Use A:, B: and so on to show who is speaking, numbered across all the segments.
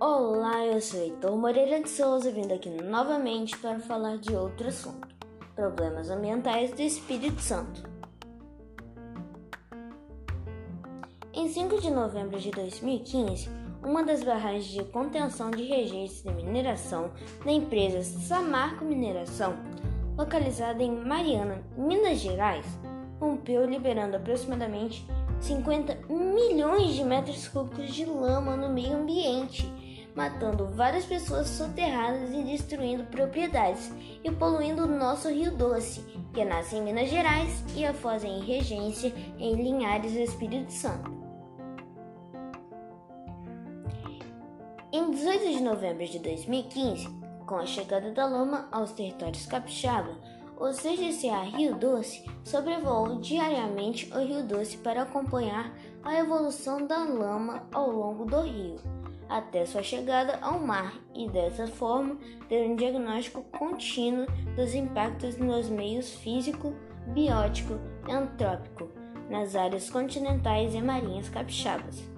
A: Olá, eu sou Heitor Moreira de Souza, vindo aqui novamente para falar de outro assunto: problemas ambientais do Espírito Santo. Em 5 de novembro de 2015, uma das barragens de contenção de rejeitos de mineração da empresa Samarco Mineração, localizada em Mariana, Minas Gerais, rompeu, liberando aproximadamente 50 milhões de metros cúbicos de lama no meio ambiente, matando várias pessoas soterradas e destruindo propriedades e poluindo o nosso Rio Doce, que nasce em Minas Gerais e a foz em regência em Linhares Espírito Santo. Em 18 de novembro de 2015, com a chegada da lama aos territórios capixaba, o CGCA Rio Doce sobrevoou diariamente o Rio Doce para acompanhar a evolução da lama ao longo do rio, até sua chegada ao mar e, dessa forma, ter um diagnóstico contínuo dos impactos nos meios físico, biótico e antrópico nas áreas continentais e marinhas capixabas.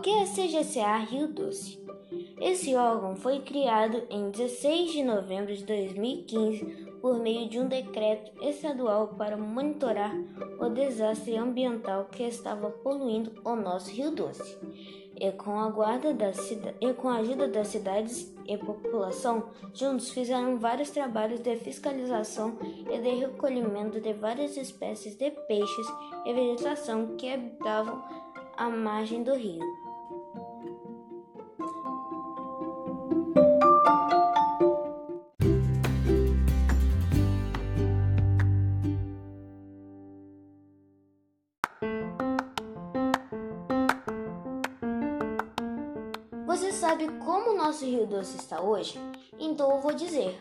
A: O que é CGCA Rio Doce? Esse órgão foi criado em 16 de novembro de 2015 por meio de um decreto estadual para monitorar o desastre ambiental que estava poluindo o nosso Rio Doce. E com a, guarda da e com a ajuda das cidades e população, juntos fizeram vários trabalhos de fiscalização e de recolhimento de várias espécies de peixes e vegetação que habitavam a margem do rio. Você sabe como o nosso Rio Doce está hoje? Então eu vou dizer.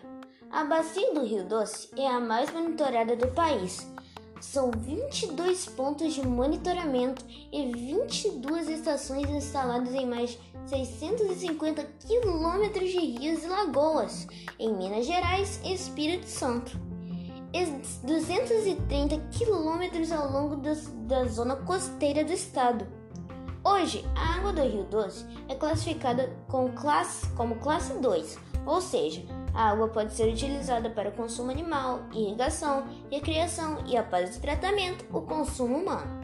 A: A bacia do Rio Doce é a mais monitorada do país. São 22 pontos de monitoramento e 22 estações instaladas em mais de 650 quilômetros de rios e lagoas em Minas Gerais e Espírito Santo. E 230 quilômetros ao longo da zona costeira do estado. Hoje, a água do Rio Doce é classificada como classe, como classe 2, ou seja, a água pode ser utilizada para consumo animal, irrigação, recreação e, após o tratamento, o consumo humano.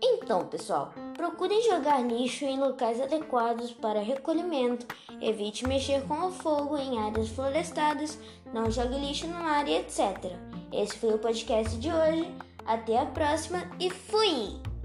A: Então, pessoal, procurem jogar lixo em locais adequados para recolhimento, evite mexer com o fogo em áreas florestadas, não jogue lixo no mar e etc. Esse foi o podcast de hoje. Até a próxima e fui!